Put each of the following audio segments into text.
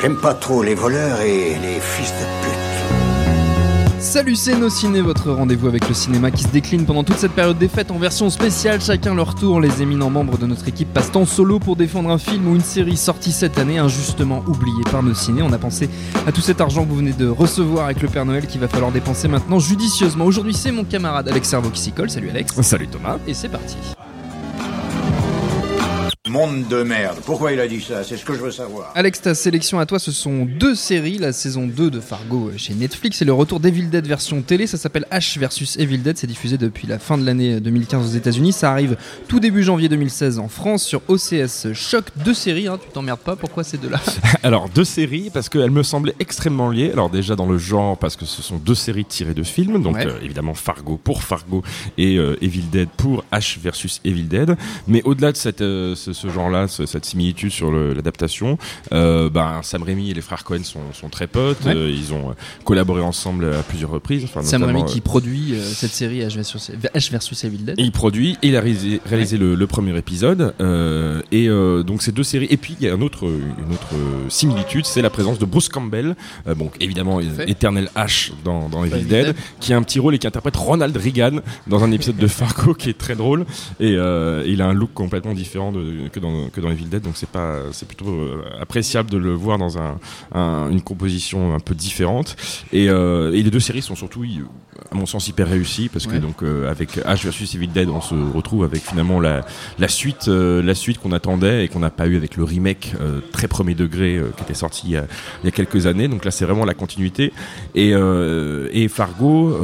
J'aime pas trop les voleurs et les fils de pute. Salut c'est Nos Ciné, votre rendez-vous avec le cinéma qui se décline pendant toute cette période des fêtes en version spéciale, chacun leur tour. Les éminents membres de notre équipe passent en solo pour défendre un film ou une série sortie cette année, injustement oublié par Nos Ciné. On a pensé à tout cet argent que vous venez de recevoir avec le Père Noël qu'il va falloir dépenser maintenant judicieusement. Aujourd'hui c'est mon camarade Alex Servo qui s'y colle. Salut Alex. Salut Thomas. Et c'est parti. Monde de merde. Pourquoi il a dit ça? C'est ce que je veux savoir. Alex, ta sélection à toi, ce sont deux séries. La saison 2 de Fargo euh, chez Netflix et le retour d'Evil Dead version télé. Ça s'appelle H versus Evil Dead. C'est diffusé depuis la fin de l'année 2015 aux États-Unis. Ça arrive tout début janvier 2016 en France sur OCS Choc. Deux séries, hein, tu t'emmerdes pas. Pourquoi ces deux-là? Alors, deux séries, parce qu'elles me semblaient extrêmement liées. Alors, déjà dans le genre, parce que ce sont deux séries tirées de films. Donc, Ouais. euh, évidemment, Fargo pour Fargo et euh, Evil Dead pour H versus Evil Dead. Mais au-delà de cette, euh, ce, ce genre-là, ce- cette similitude sur l'adaptation, euh, ben, Sam Raimi et les frères Cohen sont, sont très potes. Ouais. Euh, ils ont euh, collaboré ensemble à plusieurs reprises. Enfin, Sam Raimi qui produit cette série H versus, H versus Evil Dead. Et il produit, et il a réalisé, réalisé le, le premier épisode. et donc ces deux séries. Et puis il y a un autre, une autre similitude, c'est la présence de Bruce Campbell, donc évidemment éternel H dans, dans Evil Evil Dead, Dead. qui a un petit rôle et qui interprète Ronald Reagan dans un épisode de Fargo qui est très drôle. Et euh, il a un look complètement différent de- que, dans, que dans Evil Dead, donc c'est pas, c'est plutôt euh, appréciable de le voir dans un, un- une composition un peu différente. Et, euh, et les deux séries sont surtout, à mon sens, hyper réussies parce que Ouais. donc euh, avec H versus Evil Dead, on se retrouve avec finalement la, la suite, euh, la suite qu'on attendait et qu'on n'a pas eu avec le remake très premier degré qui était sorti il y, a, il y a quelques années. Donc là, c'est vraiment la continuité. Et, et Fargo,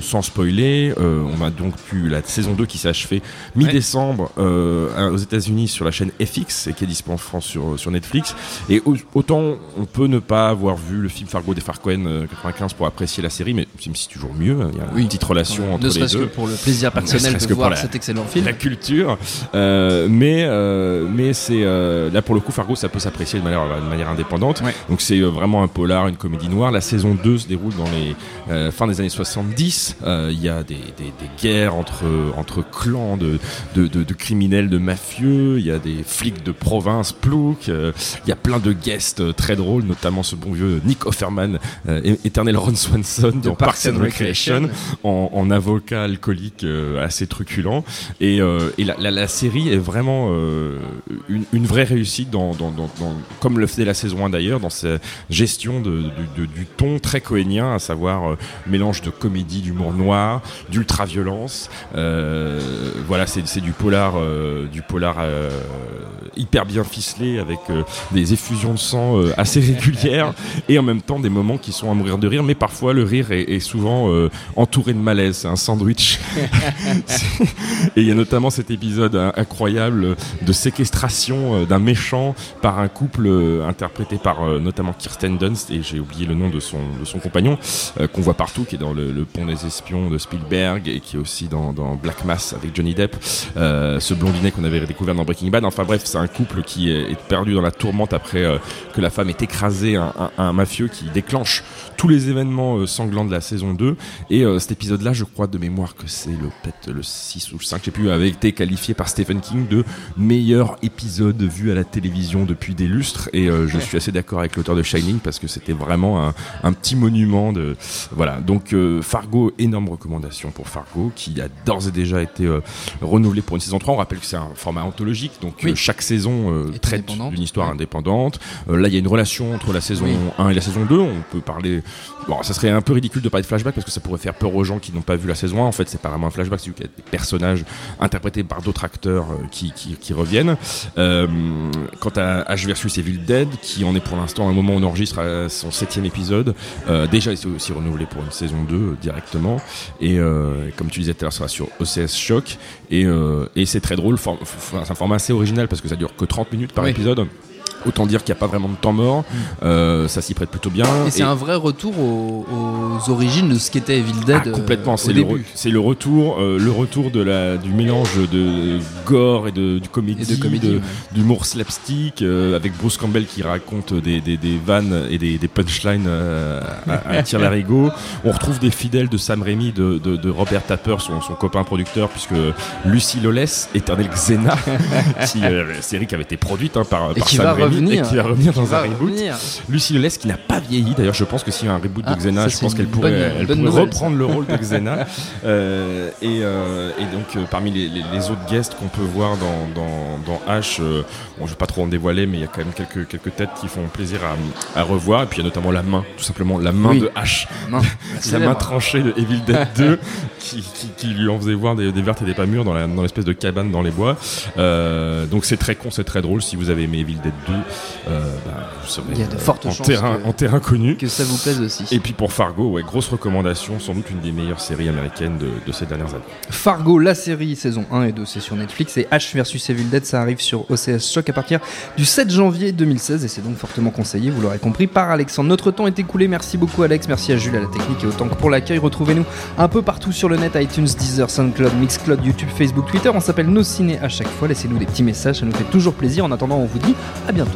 sans spoiler, on a donc pu la saison 2 qui s'est achevée mi-décembre aux États-Unis sur la chaîne FX et qui est disponible en France sur, sur Netflix. Et au- autant on peut ne pas avoir vu le film Fargo des Farcoen euh, 95 pour apprécier la série, mais c'est toujours mieux. hein. Il y a une petite relation entre ne les serait-ce que deux pour le plaisir personnel de voir la- cet excellent film. la culture. Euh, mais euh, mais c'est euh, là pour le coup Fargo ça peut s'apprécier de manière de manière indépendante. Ouais. Donc c'est euh, vraiment un polar, une comédie noire. La saison 2 se déroule dans les euh, fin des années 70. Euh, Il y a des, des, des guerres entre entre clans de de, de, de criminels, de mafieux. Il y a des flics de province plouc. Euh, Il y a plein de guests euh, très drôles, notamment ce bon vieux Nick Offerman, euh, éternel Ron Swanson dans Parks and Recreation en, en avocat alcoolique euh, assez truculent. Et, euh, et la, la, la série est vraiment euh, une, une vraie réussite, dans, dans, dans, dans- comme le faisait la saison 1 d'ailleurs, dans sa gestion de, du- de- du ton très cohénien, à savoir euh, mélange de comédie, d'humour noir, d'ultra-violence. Euh, voilà, c'est du polar, euh, du polar euh, hyper bien ficelé avec euh, des effusions de sang euh, assez régulières et en même temps des moments qui sont à mourir de rire, mais parfois le rire est, est souvent euh, entouré de malaise, c'est un sandwich. Et il y a notamment cet épisode incroyable de séquestration euh, d'un méchant par un couple euh, interprété par euh, notamment Kirsten Dunst et j'ai oublié le nom de son, de son compagnon euh, qu'on voit partout, qui est dans le, le Pont des Espions de Spielberg et qui est aussi dans, dans Black Mass avec Johnny Depp, euh, ce blondinet qu'on avait découvert dans Breaking Bad. Enfin bref, c'est un couple qui est, est perdu dans la tourmente après euh, que la femme ait écrasé un, un- un mafieux qui déclenche tous les événements euh, sanglants de la saison 2. Et euh, cet épisode-là, je crois de mémoire que c'est le peut-être le 6 ou le 5, je sais plus, avait été qualifié par Stephen King de meilleur épisode vu à la télévision depuis des lustres. Et je suis assez d'accord avec l'auteur de Shining parce que c'était vraiment un, un petit monument de voilà. Donc Fargo, énorme recommandation pour Fargo qui a d'ores et déjà été renouvelé pour une saison 3. On rappelle que c'est un format anthologique chronologique, donc Oui. euh, chaque saison euh, traite d'une histoire Ouais. indépendante. Euh, là, il y a une relation entre la saison Oui. 1 et la saison 2. On peut parler. Bon, ça serait un peu ridicule de parler de flashback parce que ça pourrait faire peur aux gens qui n'ont pas vu la saison 1. En fait, c'est pas vraiment un flashback, c'est qu'il y a des personnages interprétés par d'autres acteurs qui, qui, qui reviennent. Euh, quant à H versus Evil Dead, qui en est pour l'instant à un moment où on enregistre son septième épisode, euh, déjà il s'est aussi renouvelé pour une saison 2 euh, directement. Et euh, comme tu disais tout à l'heure, ça sera sur OCS Shock. Et, et c'est très drôle, c'est un format assez original parce que ça dure que 30 minutes par Oui. épisode. Autant dire qu'il n'y a pas vraiment de temps mort. Euh, ça s'y prête plutôt bien. Et c'est un vrai retour aux, aux origines de ce qu'était Evil Dead. Ah, complètement, euh, c'est au le, re- retour, euh, le retour de la, du mélange de gore et de, du comédie, Et de comédie, de- ouais. d'humour slapstick, euh, avec Bruce Campbell qui raconte des, des, des vannes et des, des punchlines à, à tir larigot. On retrouve des fidèles de Sam Raimi, de, Robert Tapper, son, son copain producteur, puisque Lucy Lawless, éternelle Xena, qui, série qui avait été produite hein, par, Et par qui Sam va Raimi revenir. et qui va revenir dans un reboot. revenir. Lucy qui n'a pas vieilli. D'ailleurs, je pense que s'il y a un reboot Ah, de Xena, ça, je pense qu'elle pourrait, bonne- elle bonne pourrait nouvelle, reprendre le rôle de Xena. Euh, et, euh, et donc, euh, parmi les, les- les autres guests qu'on peut voir dans, dans, dans H, bon, je vais pas trop en dévoiler, mais il y a quand même quelques, quelques têtes qui font plaisir à, à revoir. Et puis, il y a notamment la main, tout simplement, la main Oui. de H. Non, La main tranchée de Evil Dead 2 qui, qui, qui lui en faisait voir des, des vertes et des pas mûres dans l'espèce de cabane dans les bois. Donc c'est très con, c'est très drôle. Si vous avez aimé Evil Dead 2, euh, bah, vous serez Il y a de euh, fortes en, chances terrain, que- en terrain connu. Que ça vous plaise aussi. Et puis pour Fargo, ouais, grosse recommandation, sans doute une des meilleures séries américaines de, de ces dernières années. Fargo, la série saison 1 et 2, c'est sur Netflix. Et H versus Evil Dead, ça arrive sur OCS Shock à partir du 7 janvier 2016. Et c'est donc fortement conseillé, vous l'aurez compris, par Alexandre. Notre temps est écoulé. Merci beaucoup, Alex. Merci à Jules, à la technique et autant que pour l'accueil. Retrouvez-nous un peu partout sur le net iTunes, Deezer, Soundcloud, Mixcloud, YouTube, Facebook, Twitter. On s'appelle Nos Ciné à chaque fois. Laissez-nous des petits messages, ça nous fait toujours plaisir. En attendant, on vous dit à bientôt.